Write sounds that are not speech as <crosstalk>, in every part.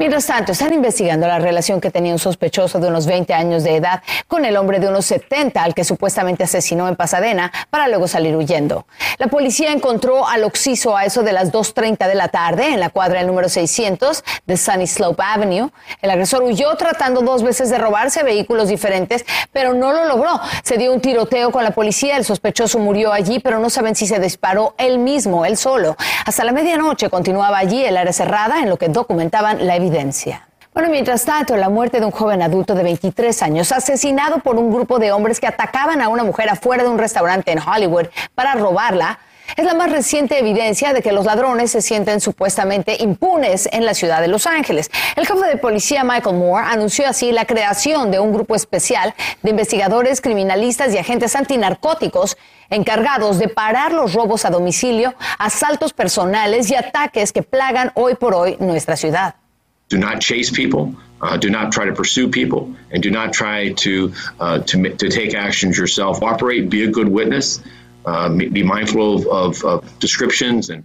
Mientras tanto, están investigando la relación que tenía un sospechoso de unos 20 años de edad con el hombre de unos 70 al que supuestamente asesinó en Pasadena para luego salir huyendo. La policía encontró al occiso a eso de las 2.30 de la tarde en la cuadra del número 600 de Sunny Slope Avenue. El agresor huyó tratando dos veces de robarse vehículos diferentes, pero no lo logró. Se dio un tiroteo con la policía, el sospechoso murió allí, pero no saben si se disparó él mismo, él solo. Hasta la medianoche continuaba allí el área cerrada en lo que documentaban la evidencia bueno, mientras tanto, la muerte de un joven adulto de 23 años asesinado por un grupo de hombres que atacaban a una mujer afuera de un restaurante en Hollywood para robarla es la más reciente evidencia de que los ladrones se sienten supuestamente impunes en la ciudad de Los Ángeles. El jefe de policía Michael Moore anunció así la creación de un grupo especial de investigadores, criminalistas y agentes antinarcóticos encargados de parar los robos a domicilio, asaltos personales y ataques que plagan hoy por hoy nuestra ciudad. Do not chase people. Uh, do not try to pursue people, and do not try to uh, to to take actions yourself. Operate. Be a good witness. Uh, be mindful of, of, descriptions and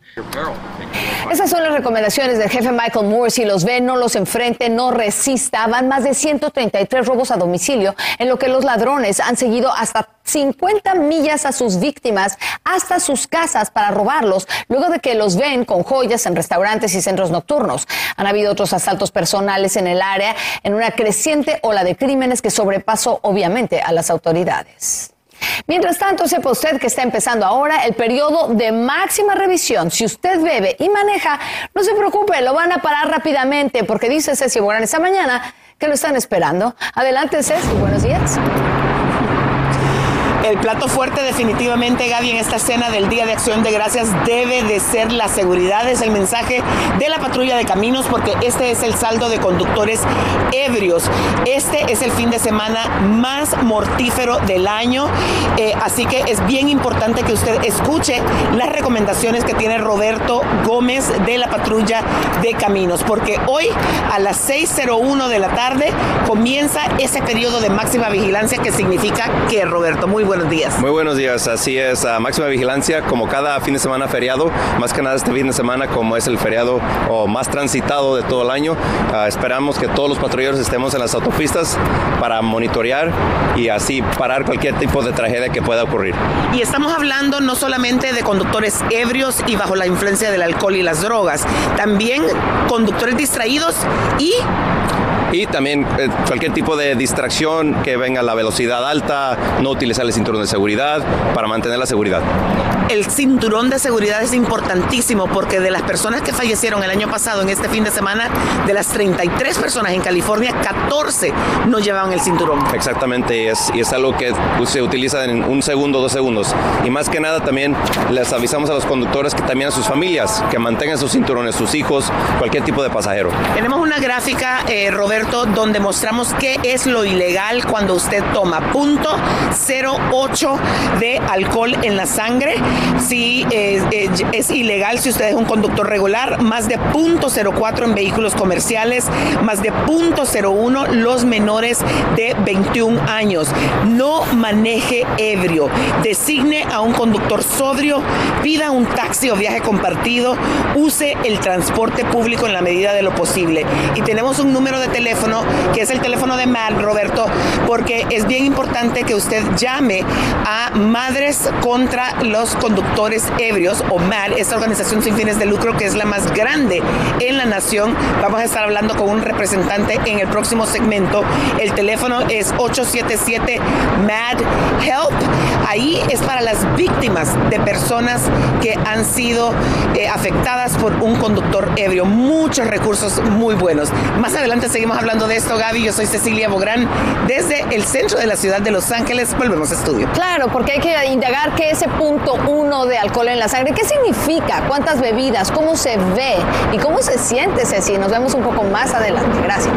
Esas son las recomendaciones del jefe Michael Moore. Si los ve, no los enfrente, no resista. Van más de 133 robos a domicilio, en lo que los ladrones han seguido hasta 50 millas a sus víctimas hasta sus casas para robarlos, luego de que los ven con joyas en restaurantes y centros nocturnos. Han habido otros asaltos personales en el área, en una creciente ola de crímenes que sobrepasó obviamente a las autoridades. Mientras tanto, sepa usted que está empezando ahora el periodo de máxima revisión. Si usted bebe y maneja, no se preocupe, lo van a parar rápidamente porque dice Ceci Borán esta mañana que lo están esperando. Adelante, Ceci, buenos días. El plato fuerte definitivamente, Gaby, en esta escena del Día de Acción de Gracias debe de ser la seguridad, es el mensaje de la patrulla de caminos porque este es el saldo de conductores ebrios. Este es el fin de semana más mortífero del año, eh, así que es bien importante que usted escuche las recomendaciones que tiene Roberto Gómez de la patrulla de caminos, porque hoy a las 6.01 de la tarde comienza ese periodo de máxima vigilancia que significa que, Roberto, muy bueno buenos días. Muy buenos días, así es, a máxima vigilancia como cada fin de semana feriado, más que nada este fin de semana como es el feriado o más transitado de todo el año. Ah, esperamos que todos los patrulleros estemos en las autopistas para monitorear y así parar cualquier tipo de tragedia que pueda ocurrir. Y estamos hablando no solamente de conductores ebrios y bajo la influencia del alcohol y las drogas, también conductores distraídos y y también eh, cualquier tipo de distracción que venga a la velocidad alta, no utilizar el cinturón de seguridad para mantener la seguridad. El cinturón de seguridad es importantísimo porque de las personas que fallecieron el año pasado en este fin de semana, de las 33 personas en California, 14 no llevaban el cinturón. Exactamente, y es, y es algo que pues, se utiliza en un segundo, dos segundos. Y más que nada también les avisamos a los conductores que también a sus familias, que mantengan sus cinturones, sus hijos, cualquier tipo de pasajero. Tenemos una gráfica, eh, Roberto donde mostramos qué es lo ilegal cuando usted toma. Punto 0,8 de alcohol en la sangre. Si es ilegal si usted es un conductor regular. Más de punto 0,4 en vehículos comerciales. Más de punto 0,1 los menores de 21 años. No maneje ebrio. Designe a un conductor sobrio. Pida un taxi o viaje compartido. Use el transporte público en la medida de lo posible. Y tenemos un número de teléfono que es el teléfono de MAD, Roberto, porque es bien importante que usted llame a Madres contra los Conductores Ebrios, o MAD, esta organización sin fines de lucro que es la más grande en la nación. Vamos a estar hablando con un representante en el próximo segmento. El teléfono es 877 MAD Help. Ahí es para las víctimas de personas que han sido eh, afectadas por un conductor ebrio. Muchos recursos muy buenos. Más adelante seguimos hablando de esto, Gaby. Yo soy Cecilia Bográn. Desde el centro de la ciudad de Los Ángeles, volvemos a estudio. Claro, porque hay que indagar qué es ese punto uno de alcohol en la sangre. ¿Qué significa? ¿Cuántas bebidas? ¿Cómo se ve? ¿Y cómo se siente, Ceci? Nos vemos un poco más adelante. Gracias.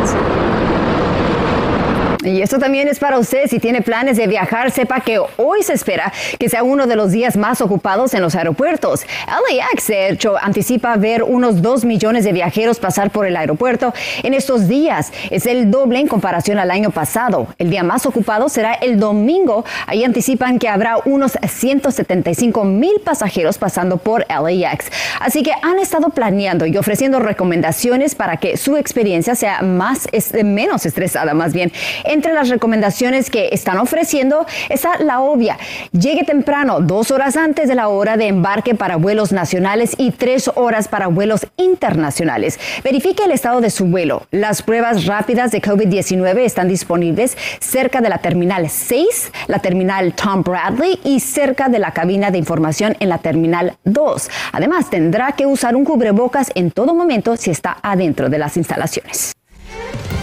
Y esto también es para usted. Si tiene planes de viajar, sepa que hoy se espera que sea uno de los días más ocupados en los aeropuertos. LAX, de hecho, anticipa ver unos 2 millones de viajeros pasar por el aeropuerto en estos días. Es el doble en comparación al año pasado. El día más ocupado será el domingo. Ahí anticipan que habrá unos 175 mil pasajeros pasando por LAX. Así que han estado planeando y ofreciendo recomendaciones para que su experiencia sea más, menos estresada, más bien. Entre las recomendaciones que están ofreciendo está la obvia. Llegue temprano, dos horas antes de la hora de embarque para vuelos nacionales y tres horas para vuelos internacionales. Verifique el estado de su vuelo. Las pruebas rápidas de COVID-19 están disponibles cerca de la terminal 6, la terminal Tom Bradley y cerca de la cabina de información en la terminal 2. Además, tendrá que usar un cubrebocas en todo momento si está adentro de las instalaciones.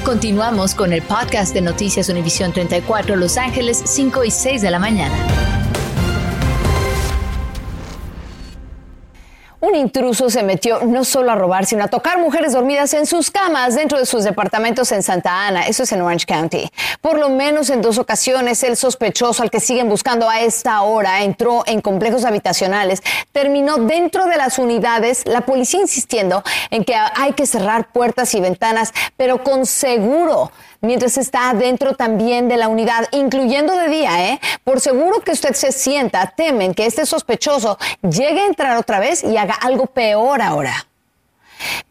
Continuamos con el podcast de Noticias Univisión 34 Los Ángeles 5 y 6 de la mañana. Un intruso se metió no solo a robar, sino a tocar mujeres dormidas en sus camas dentro de sus departamentos en Santa Ana, eso es en Orange County. Por lo menos en dos ocasiones, el sospechoso al que siguen buscando a esta hora entró en complejos habitacionales, terminó dentro de las unidades, la policía insistiendo en que hay que cerrar puertas y ventanas, pero con seguro mientras está dentro también de la unidad, incluyendo de día, ¿eh? Por seguro que usted se sienta, temen que este sospechoso llegue a entrar otra vez y haga algo peor ahora.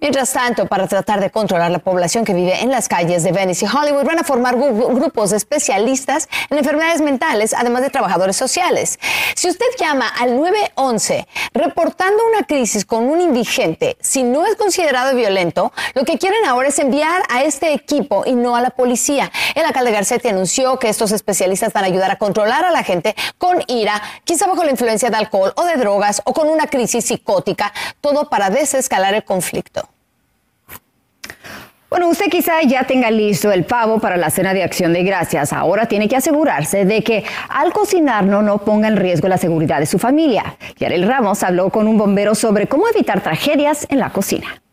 Mientras tanto, para tratar de controlar la población que vive en las calles de Venice y Hollywood, van a formar grupos de especialistas en enfermedades mentales, además de trabajadores sociales. Si usted llama al 911 reportando una crisis con un indigente, si no es considerado violento, lo que quieren ahora es enviar a este equipo y no a la policía. El alcalde Garcetti anunció que estos especialistas van a ayudar a controlar a la gente con ira, quizá bajo la influencia de alcohol o de drogas o con una crisis psicótica, todo para desescalar el conflicto bueno, usted quizá ya tenga listo el pavo para la cena de acción de gracias. Ahora tiene que asegurarse de que al cocinarlo no ponga en riesgo la seguridad de su familia. Yarel Ramos habló con un bombero sobre cómo evitar tragedias en la cocina.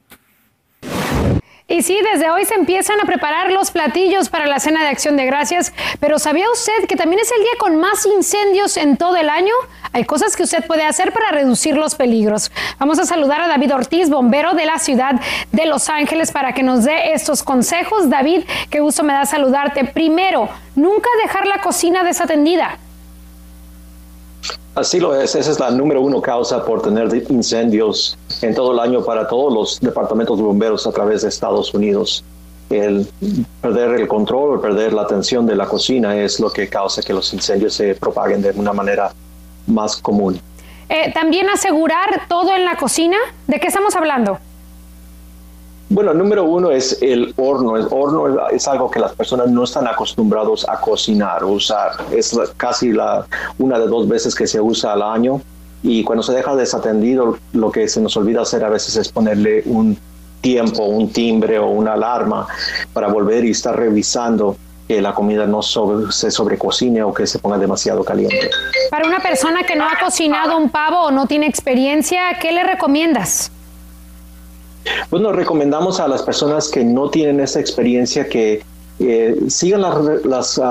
Y sí, desde hoy se empiezan a preparar los platillos para la cena de acción de gracias, pero ¿sabía usted que también es el día con más incendios en todo el año? Hay cosas que usted puede hacer para reducir los peligros. Vamos a saludar a David Ortiz, bombero de la ciudad de Los Ángeles, para que nos dé estos consejos. David, qué gusto me da saludarte. Primero, nunca dejar la cocina desatendida. Así lo es, esa es la número uno causa por tener incendios en todo el año para todos los departamentos de bomberos a través de Estados Unidos. El perder el control perder la atención de la cocina es lo que causa que los incendios se propaguen de una manera más común. Eh, también asegurar todo en la cocina. ¿De qué estamos hablando? Bueno, número uno es el horno. El horno es, algo que las personas no están acostumbrados a cocinar usar. Es casi la, una de dos veces que se usa al año. Y cuando se deja desatendido, lo que se nos olvida hacer a veces es ponerle un tiempo, un timbre o una alarma para volver y estar revisando que la comida no se sobrecocine o que se ponga demasiado caliente. Para una persona que no ha cocinado un pavo o no tiene experiencia, ¿qué le recomiendas? Bueno, recomendamos a las personas que no tienen esa experiencia que eh, sigan las,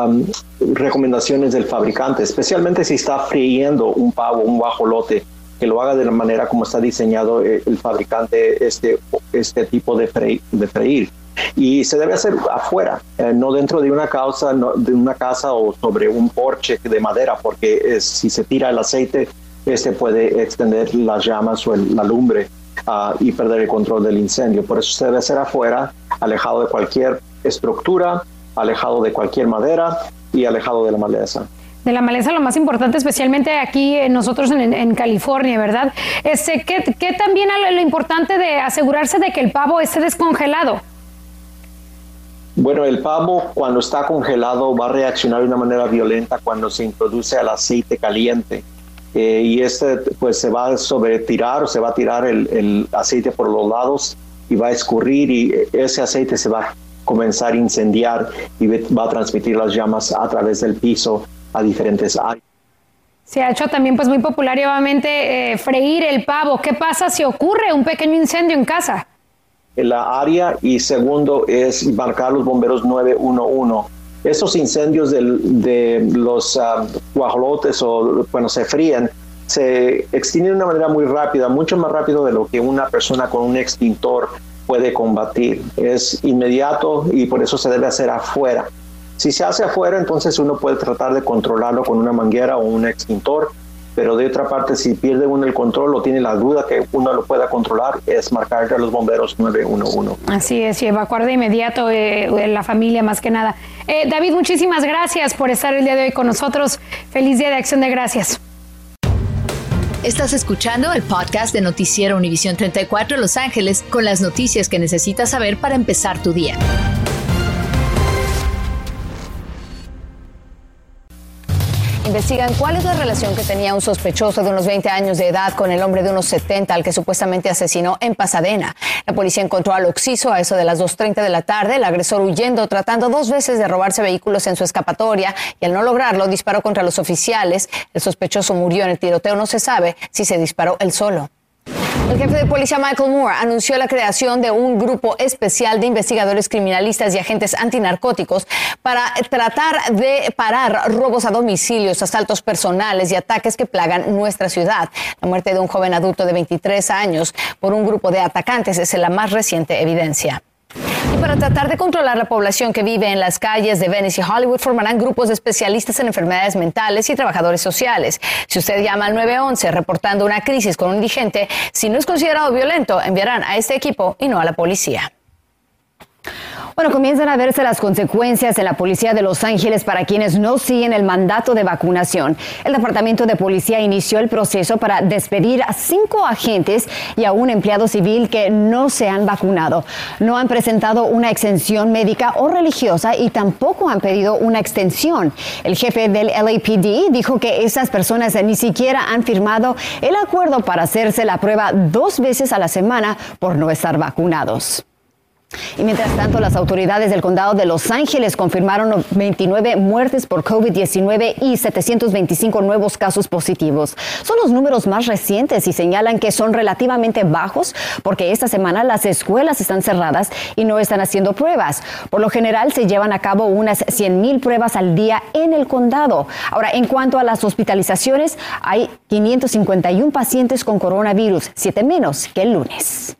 recomendaciones del fabricante, especialmente si está friendo un pavo, un guajolote, que lo haga de la manera como está diseñado eh, el, fabricante este, este tipo de, de freír. Y se debe hacer afuera, eh, no dentro de una, casa, de una casa o sobre un porche de madera, porque si se tira el aceite, este puede extender las llamas o la lumbre y perder el control del incendio. Por eso se debe hacer afuera, alejado de cualquier estructura, alejado de cualquier madera y alejado de la maleza de la maleza lo más importante, especialmente aquí nosotros en, California, ¿verdad? Este, ¿qué, ¿Qué también lo importante de asegurarse de que el pavo esté descongelado? Bueno, el pavo cuando está congelado va a reaccionar de una manera violenta cuando se introduce al aceite caliente. Eh, y este pues se va a sobretirar o se va a tirar el, aceite por los lados y va a escurrir y ese aceite se va a comenzar a incendiar y va a transmitir las llamas a través del piso a diferentes áreas. Se ha hecho también pues muy popular obviamente eh, freír el pavo. ¿Qué pasa si ocurre un pequeño incendio en casa? En la área y segundo es marcar los bomberos 911 esos incendios de los uh, guajolotes o, bueno, se fríen, se extienden de una manera muy rápida, mucho más rápido de lo que una persona con un extintor puede combatir. Es inmediato y por eso se debe hacer afuera. Si se hace afuera, entonces uno puede tratar de controlarlo con una manguera o un extintor, pero de otra parte, si pierde uno el control o tiene la duda que uno lo pueda controlar, es marcar a los bomberos 911. Así es, y evacuar de inmediato eh, la familia más que nada. Eh, David, muchísimas gracias por estar el día de hoy con nosotros. Feliz Día de Acción de Gracias. Estás escuchando el podcast de Noticiero Univisión 34 Los Ángeles con las noticias que necesitas saber para empezar tu día. Investigan cuál es la relación que tenía un sospechoso de unos 20 años de edad con el hombre de unos 70 al que supuestamente asesinó en Pasadena. La policía encontró al occiso a eso de las 2.30 de la tarde, el agresor huyendo, tratando dos veces de robarse vehículos en su escapatoria y al no lograrlo disparó contra los oficiales. El sospechoso murió en el tiroteo. No se sabe si se disparó él solo. El jefe de policía Michael Moore anunció la creación de un grupo especial de investigadores criminalistas y agentes antinarcóticos para tratar de parar robos a domicilios, asaltos personales y ataques que plagan nuestra ciudad. La muerte de un joven adulto de 23 años por un grupo de atacantes es la más reciente evidencia. Y para tratar de controlar la población que vive en las calles de Venice y Hollywood, formarán grupos de especialistas en enfermedades mentales y trabajadores sociales. Si usted llama al 911 reportando una crisis con un indigente, si no es considerado violento, enviarán a este equipo y no a la policía. Bueno, comienzan a verse las consecuencias en la policía de Los Ángeles para quienes no siguen el mandato de vacunación. El Departamento de Policía inició el proceso para despedir a cinco agentes y a un empleado civil que no se han vacunado. No han presentado una exención médica o religiosa y tampoco han pedido una extensión. El jefe del LAPD dijo que esas personas ni siquiera han firmado el acuerdo para hacerse la prueba dos veces a la semana por no estar vacunados. Y mientras tanto, las autoridades del condado de Los Ángeles confirmaron 29 muertes por COVID-19 y 725 nuevos casos positivos. Son los números más recientes y señalan que son relativamente bajos porque esta semana las escuelas están cerradas y no están haciendo pruebas. Por lo general se llevan a cabo unas 100 mil pruebas al día en el condado. Ahora, en cuanto a las hospitalizaciones, hay 551 pacientes con coronavirus, siete menos que el lunes.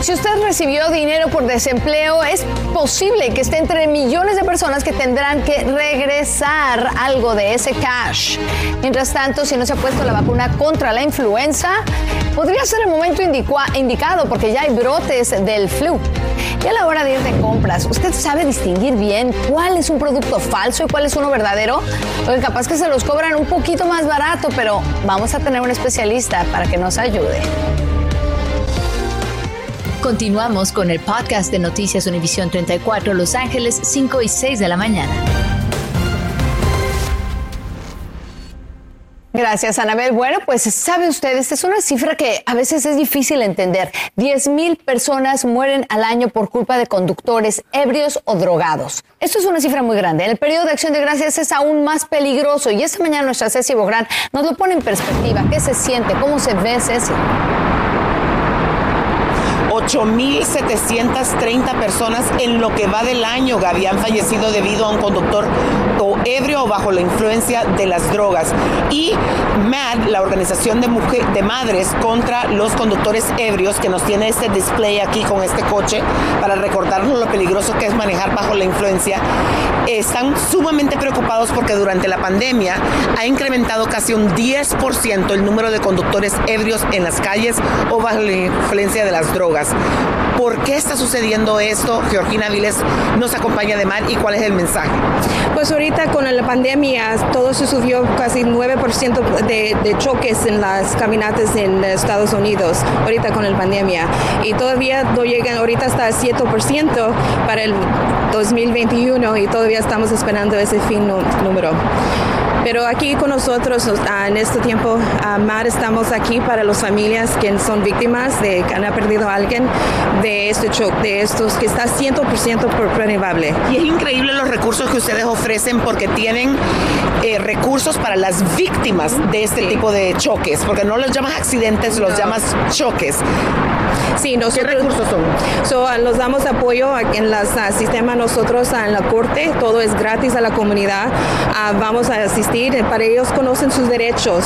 Si usted recibió dinero por desempleo, es posible que esté entre millones de personas que tendrán que regresar algo de ese cash. Mientras tanto, si no se ha puesto la vacuna contra la influenza, podría ser el momento indicado porque ya hay brotes del flu. Y a la hora de ir de compras, ¿usted sabe distinguir bien cuál es un producto falso y cuál es uno verdadero? Porque capaz que se los cobran un poquito más barato, pero vamos a tener un especialista para que nos ayude. Continuamos con el podcast de Noticias Univisión 34 Los Ángeles 5 y 6 de la mañana. Gracias, Anabel. Bueno, pues sabe usted, es una cifra que a veces es difícil entender. 10 mil personas mueren al año por culpa de conductores ebrios o drogados. Esto es una cifra muy grande. En el periodo de acción de gracias es aún más peligroso y esta mañana nuestra Ceci Bográn nos lo pone en perspectiva. ¿Qué se siente? ¿Cómo se ve, Ceci? 8.730 personas en lo que va del año, Gaby, han fallecido debido a un conductor ebrio o bajo la influencia de las drogas. Y MAD, la organización de, mujer, de madres contra los conductores ebrios, que nos tiene este display aquí con este coche para recordarnos lo peligroso que es manejar bajo la influencia, están sumamente preocupados porque durante la pandemia ha incrementado casi un 10% el número de conductores ebrios en las calles o bajo la influencia de las drogas. ¿Por qué está sucediendo esto? Georgina Viles nos acompaña de mar y cuál es el mensaje. Pues ahorita con la pandemia todo se subió casi 9% de, de, choques en las caminatas en Estados Unidos, ahorita con la pandemia. Y todavía no llegan, ahorita está 7% para el 2021 y todavía estamos esperando ese fin número. Pero aquí con nosotros en este tiempo, Mar, estamos aquí para las familias que son víctimas de que han perdido a alguien de este shock, de estos que está 100% prevenible. Y es increíble los recursos que ustedes ofrecen porque tienen eh, recursos para las víctimas de este tipo de choques, porque no los llamas accidentes, los llamas choques. Sí, nosotros, ¿Qué recursos son? So, uh, nos damos apoyo en el sistema nosotros uh, en la corte, todo es gratis a la comunidad. Uh, vamos a asistir, eh, para ellos conocen sus derechos.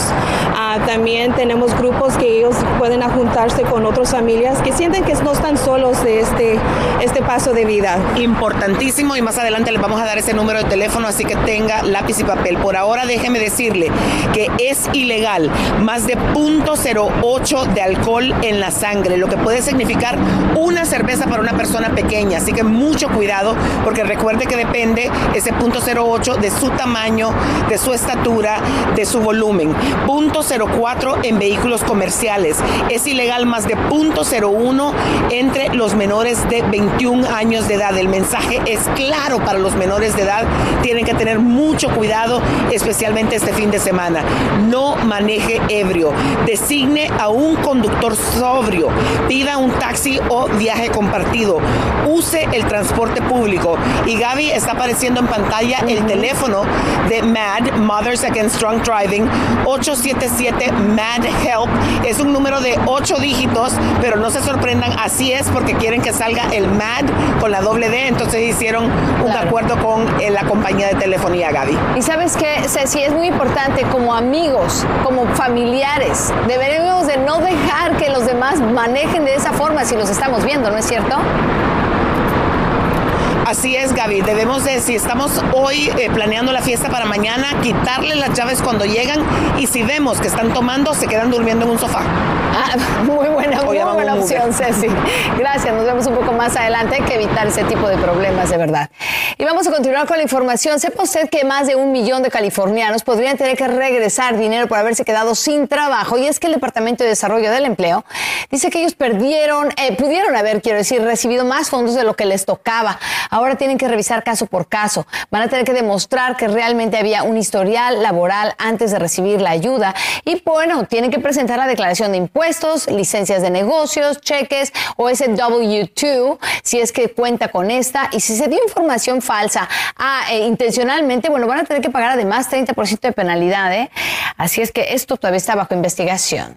Uh, también tenemos grupos que ellos pueden juntarse con otras familias que sienten que no están solos de este, este paso de vida. Importantísimo y más adelante les vamos a dar ese número de teléfono, así que tenga lápiz y papel. Por ahora déjeme decirle que es ilegal más de 0.08 de alcohol en la sangre, lo que puede significar una cerveza para una persona pequeña. Así que mucho cuidado porque recuerde que depende ese punto 08 de su tamaño, de su estatura, de su volumen. Punto 04 en vehículos comerciales. Es ilegal más de punto 01 entre los menores de 21 años de edad. El mensaje es claro para los menores de edad. Tienen que tener mucho cuidado, especialmente este fin de semana. No maneje ebrio. Designe a un conductor sobrio. Pida un taxi o viaje compartido. Use el transporte público. Y Gaby está apareciendo en pantalla el teléfono de MAD, Mothers Against Drunk Driving, 877 MAD Help. Es un número de 8 dígitos, pero no se sorprendan, así es porque quieren que salga el MAD con la doble D. Entonces hicieron un acuerdo con eh, la compañía de telefonía, Gaby. Y sabes que, Ceci, es muy importante como amigos, como familiares, deberemos de no dejar que los demás manejen de esa forma si los estamos viendo, ¿no es cierto? Así es, Gaby. Debemos de, si estamos hoy eh, planeando la fiesta para mañana, quitarle las llaves cuando llegan y si vemos que están tomando, se quedan durmiendo en un sofá. Ah, <laughs> muy buena, muy buena opción, Ceci. Gracias. Nos vemos un poco más adelante. Hay que evitar ese tipo de problemas, de verdad. Y vamos a continuar con la información. Sepa usted que más de un millón de californianos podrían tener que regresar dinero por haberse quedado sin trabajo. Y es que el Departamento de Desarrollo del Empleo dice que ellos perdieron, eh, pudieron haber, quiero decir, recibido más fondos de lo que les tocaba. Ahora tienen que revisar caso por caso. Van a tener que demostrar que realmente había un historial laboral antes de recibir la ayuda. Y bueno, tienen que presentar la declaración de impuestos, licencias de negocios, cheques o ese W2 si es que cuenta con esta. Y si se dio información falsa ah, eh, intencionalmente, bueno, van a tener que pagar además 30% de penalidad. ¿eh? Así es que esto todavía está bajo investigación.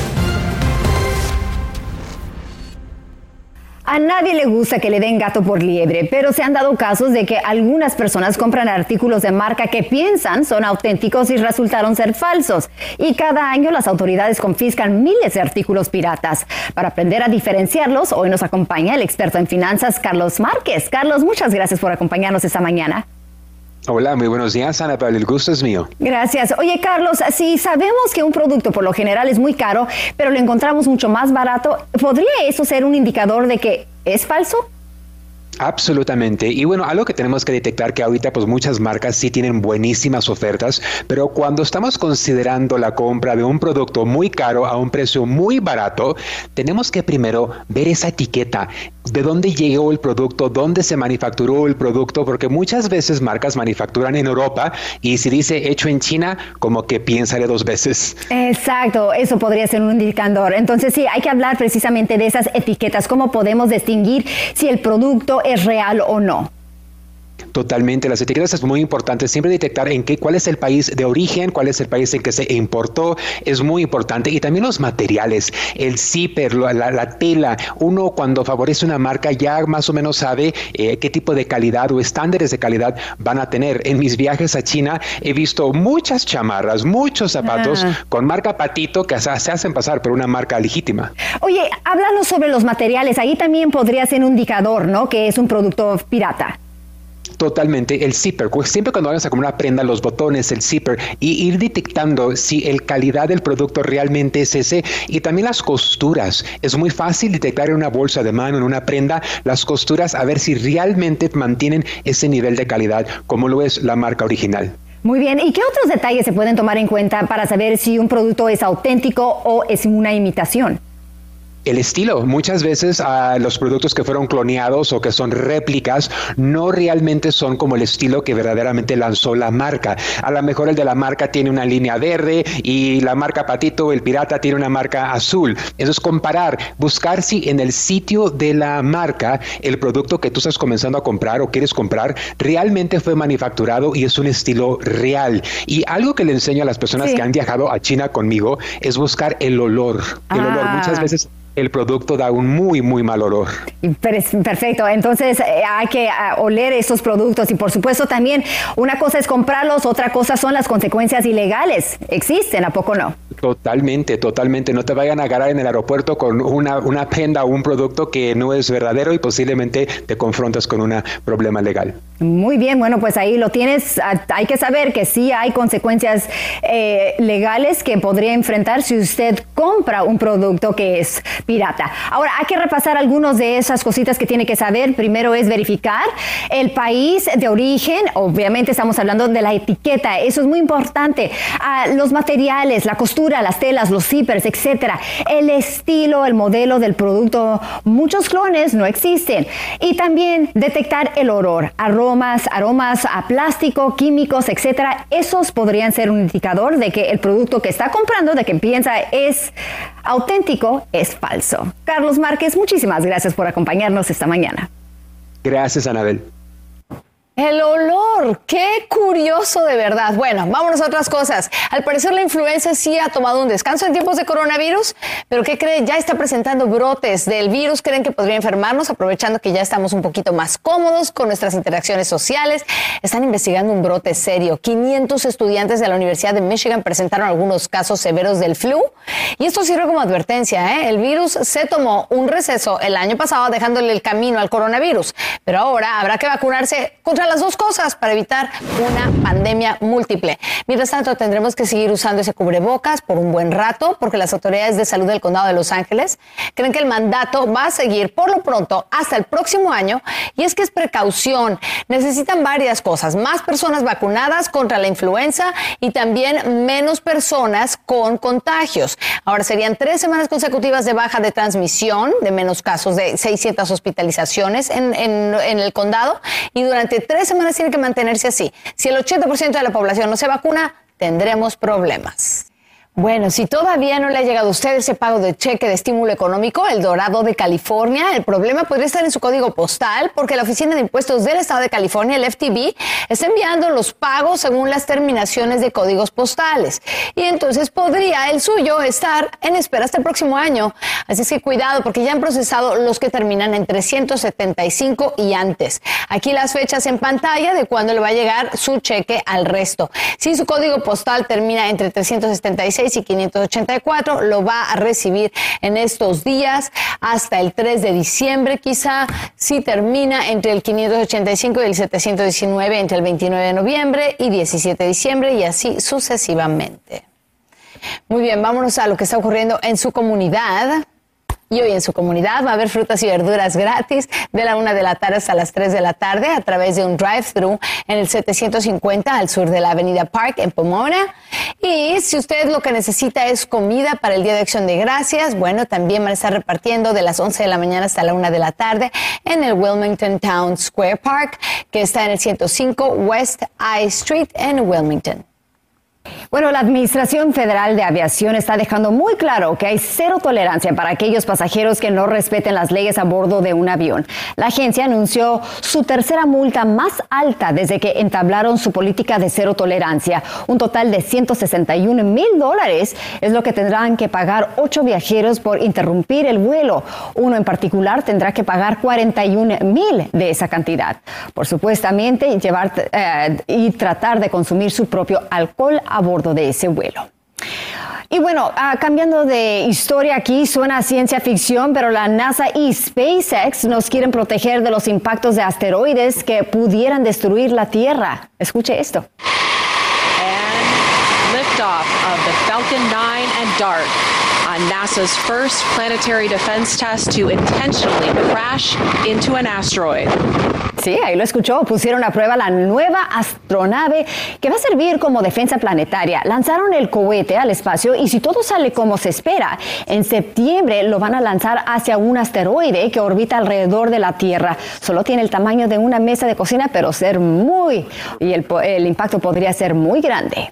A nadie le gusta que le den gato por liebre, pero se han dado casos de que algunas personas compran artículos de marca que piensan son auténticos y resultaron ser falsos. Y cada año las autoridades confiscan miles de artículos piratas. Para aprender a diferenciarlos, hoy nos acompaña el experto en finanzas Carlos Márquez. Carlos, muchas gracias por acompañarnos esta mañana. Hola, muy buenos días, Ana Pablo. El gusto es mío. Gracias. Oye, Carlos, si sabemos que un producto por lo general es muy caro, pero lo encontramos mucho más barato, ¿podría eso ser un indicador de que es falso? Absolutamente. Y bueno, algo que tenemos que detectar que ahorita pues muchas marcas sí tienen buenísimas ofertas, pero cuando estamos considerando la compra de un producto muy caro a un precio muy barato, tenemos que primero ver esa etiqueta, de dónde llegó el producto, dónde se manufacturó el producto, porque muchas veces marcas manufacturan en Europa y si dice hecho en China, como que piénsale dos veces. Exacto, eso podría ser un indicador. Entonces sí, hay que hablar precisamente de esas etiquetas, cómo podemos distinguir si el producto es real o no. Totalmente, las etiquetas es muy importante, siempre detectar en qué, cuál es el país de origen, cuál es el país en que se importó, es muy importante. Y también los materiales, el zipper, la, tela. Uno cuando favorece una marca ya más o menos sabe eh, qué tipo de calidad o estándares de calidad van a tener. En mis viajes a China he visto muchas chamarras, muchos zapatos Ah. con marca patito que se se hacen pasar por una marca legítima. Oye, háblanos sobre los materiales. Ahí también podría ser un indicador, ¿no? Que es un producto pirata. Totalmente, el zipper. Siempre cuando vayas a comer una prenda, los botones, el zipper, y ir detectando si el calidad del producto realmente es ese. Y también las costuras. Es muy fácil detectar en una bolsa de mano, en una prenda, las costuras, a ver si realmente mantienen ese nivel de calidad, como lo es la marca original. Muy bien. ¿Y qué otros detalles se pueden tomar en cuenta para saber si un producto es auténtico o es una imitación? El estilo. Muchas veces a los productos que fueron cloneados o que son réplicas no realmente son como el estilo que verdaderamente lanzó la marca. A lo mejor el de la marca tiene una línea verde y la marca Patito, el pirata, tiene una marca azul. Eso es comparar, buscar si en el sitio de la marca el producto que tú estás comenzando a comprar o quieres comprar realmente fue manufacturado y es un estilo real. Y algo que le enseño a las personas que han viajado a China conmigo es buscar el olor. El olor muchas ah. veces el producto da un muy, muy mal olor. Perfecto, entonces eh, hay que ah, oler esos productos y por supuesto también una cosa es comprarlos, otra cosa son las consecuencias ilegales. ¿Existen? ¿A poco no? Totalmente, totalmente. No te vayan a agarrar en el aeropuerto con una, una prenda o un producto que no es verdadero y posiblemente te confrontas con un problema legal. Muy bien, bueno, pues ahí lo tienes. Hay que saber que sí hay consecuencias eh, legales que podría enfrentar si usted compra un producto que es pirata. Ahora, hay que repasar algunas de esas cositas que tiene que saber. Primero es verificar el país de origen. Obviamente estamos hablando de la etiqueta. Eso es muy importante. Ah, los materiales, la costura, las telas, los zippers, etcétera. El estilo, el modelo del producto. Muchos clones no existen. Y también detectar el olor, aromas, aromas a plástico, químicos, etcétera. Esos podrían ser un indicador de que el producto que está comprando, de que piensa es auténtico, es falso. Carlos Márquez, muchísimas gracias por acompañarnos esta mañana. Gracias, Anabel. El olor, qué curioso de verdad. Bueno, vámonos a otras cosas. Al parecer la influenza sí ha tomado un descanso en tiempos de coronavirus, pero ¿qué creen? Ya está presentando brotes del virus. ¿Creen que podría enfermarnos? Aprovechando que ya estamos un poquito más cómodos con nuestras interacciones sociales. Están investigando un brote serio. 500 estudiantes de la Universidad de Michigan presentaron algunos casos severos del flu. Y esto sirve como advertencia. ¿eh? El virus se tomó un receso el año pasado dejándole el camino al coronavirus. Pero ahora habrá que vacunarse contra las dos cosas para evitar una pandemia múltiple. Mientras tanto, tendremos que seguir usando ese cubrebocas por un buen rato porque las autoridades de salud del condado de Los Ángeles creen que el mandato va a seguir por lo pronto hasta el próximo año y es que es precaución. Necesitan varias cosas, más personas vacunadas contra la influenza y también menos personas con contagios. Ahora serían tres semanas consecutivas de baja de transmisión, de menos casos de 600 hospitalizaciones en, en el condado y durante tres semanas tiene que mantenerse así. Si el 80% de la población no se vacuna, tendremos problemas. Bueno, si todavía no le ha llegado a usted ese pago de cheque de estímulo económico, el Dorado de California, el problema podría estar en su código postal porque la Oficina de Impuestos del Estado de California, el FTB, está enviando los pagos según las terminaciones de códigos postales. Y entonces podría el suyo estar en espera hasta el próximo año. Así es que cuidado porque ya han procesado los que terminan en 375 y antes. Aquí las fechas en pantalla de cuándo le va a llegar su cheque al resto. Si su código postal termina entre 376 y 584 lo va a recibir en estos días hasta el 3 de diciembre quizá si termina entre el 585 y el 719 entre el 29 de noviembre y 17 de diciembre y así sucesivamente. Muy bien, vámonos a lo que está ocurriendo en su comunidad. Y hoy en su comunidad va a haber frutas y verduras gratis de la una de la tarde hasta las 3 de la tarde a través de un drive-thru en el 750 al sur de la Avenida Park en Pomona. Y si usted lo que necesita es comida para el Día de Acción de Gracias, bueno, también van a estar repartiendo de las 11 de la mañana hasta la una de la tarde en el Wilmington Town Square Park, que está en el 105 West I Street en Wilmington. Bueno, la Administración Federal de Aviación está dejando muy claro que hay cero tolerancia para aquellos pasajeros que no respeten las leyes a bordo de un avión. La agencia anunció su tercera multa más alta desde que entablaron su política de cero tolerancia. Un total de 161 mil dólares es lo que tendrán que pagar ocho viajeros por interrumpir el vuelo. Uno en particular tendrá que pagar 41 mil de esa cantidad por supuestamente llevar eh, y tratar de consumir su propio alcohol a bordo de ese vuelo. Y bueno, ah, cambiando de historia aquí, suena ciencia ficción, pero la NASA y SpaceX nos quieren proteger de los impactos de asteroides que pudieran destruir la Tierra. Escuche esto. Liftoff Falcon 9 and DART NASA's first planetary defense test to intentionally crash into an asteroid. Sí, ahí lo escuchó. Pusieron a prueba la nueva astronave que va a servir como defensa planetaria. Lanzaron el cohete al espacio y si todo sale como se espera, en septiembre lo van a lanzar hacia un asteroide que orbita alrededor de la Tierra. Solo tiene el tamaño de una mesa de cocina, pero ser muy... y el impacto podría ser muy grande.